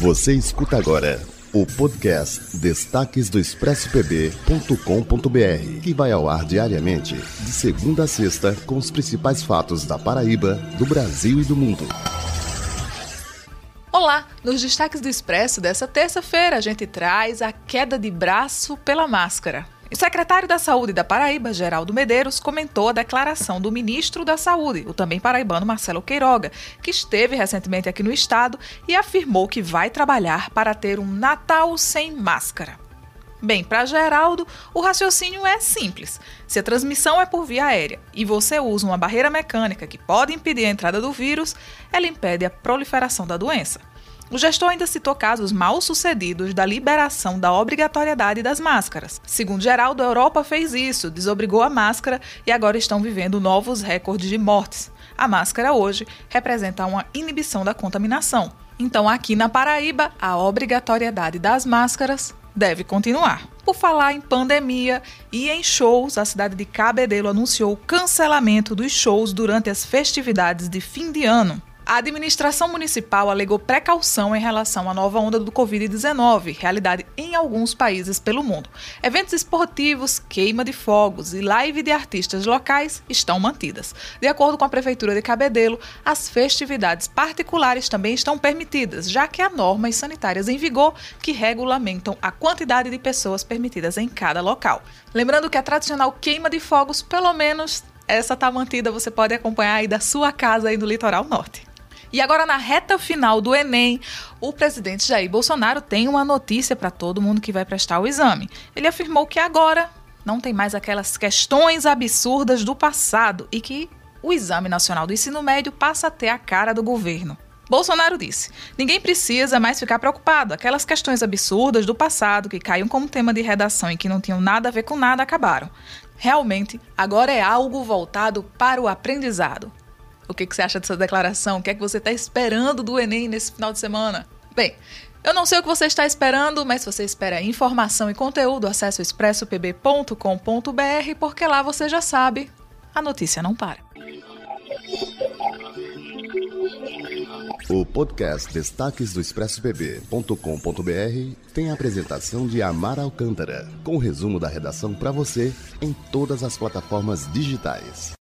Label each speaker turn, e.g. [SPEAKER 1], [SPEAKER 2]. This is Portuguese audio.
[SPEAKER 1] Você escuta agora o podcast Destaques do ExpressoPB.com.br, que vai ao ar diariamente, de segunda a sexta, com os principais fatos da Paraíba, do Brasil e do mundo.
[SPEAKER 2] Olá! Nos destaques do Expresso dessa terça-feira, a gente traz a queda de braço pela máscara. O secretário da Saúde da Paraíba, Geraldo Medeiros, comentou a declaração do ministro da Saúde, o também paraibano Marcelo Queiroga, que esteve recentemente aqui no estado e afirmou que vai trabalhar para ter um Natal sem máscara. Bem, para Geraldo, o raciocínio é simples. Se a transmissão é por via aérea e você usa uma barreira mecânica que pode impedir a entrada do vírus, ela impede a proliferação da doença. O gestor ainda citou casos mal sucedidos da liberação da obrigatoriedade das máscaras. Segundo Geraldo, a Europa fez isso, desobrigou a máscara e agora estão vivendo novos recordes de mortes. A máscara hoje representa uma inibição da contaminação. Então, aqui na Paraíba, a obrigatoriedade das máscaras deve continuar. Por falar em pandemia e em shows, a cidade de Cabedelo anunciou o cancelamento dos shows durante as festividades de fim de ano. A administração municipal alegou precaução em relação à nova onda do Covid-19, realidade em alguns países pelo mundo. Eventos esportivos, queima de fogos e live de artistas locais estão mantidas. De acordo com a Prefeitura de Cabedelo, as festividades particulares também estão permitidas, já que há normas sanitárias em vigor que regulamentam a quantidade de pessoas permitidas em cada local. Lembrando que a tradicional queima de fogos, pelo menos essa está mantida, você pode acompanhar aí da sua casa aí no litoral norte. E agora, na reta final do Enem, o presidente Jair Bolsonaro tem uma notícia para todo mundo que vai prestar o exame. Ele afirmou que agora não tem mais aquelas questões absurdas do passado e que o Exame Nacional do Ensino Médio passa a ter a cara do governo. Bolsonaro disse: ninguém precisa mais ficar preocupado. Aquelas questões absurdas do passado que caíam como tema de redação e que não tinham nada a ver com nada acabaram. Realmente, agora é algo voltado para o aprendizado. O que, que você acha dessa declaração? O que é que você está esperando do Enem nesse final de semana? Bem, eu não sei o que você está esperando, mas se você espera informação e conteúdo, acesse o expressopb.com.br, porque lá você já sabe, a notícia não para.
[SPEAKER 1] O podcast Destaques do ExpressoPB.com.br tem a apresentação de Amar Alcântara, com resumo da redação para você em todas as plataformas digitais.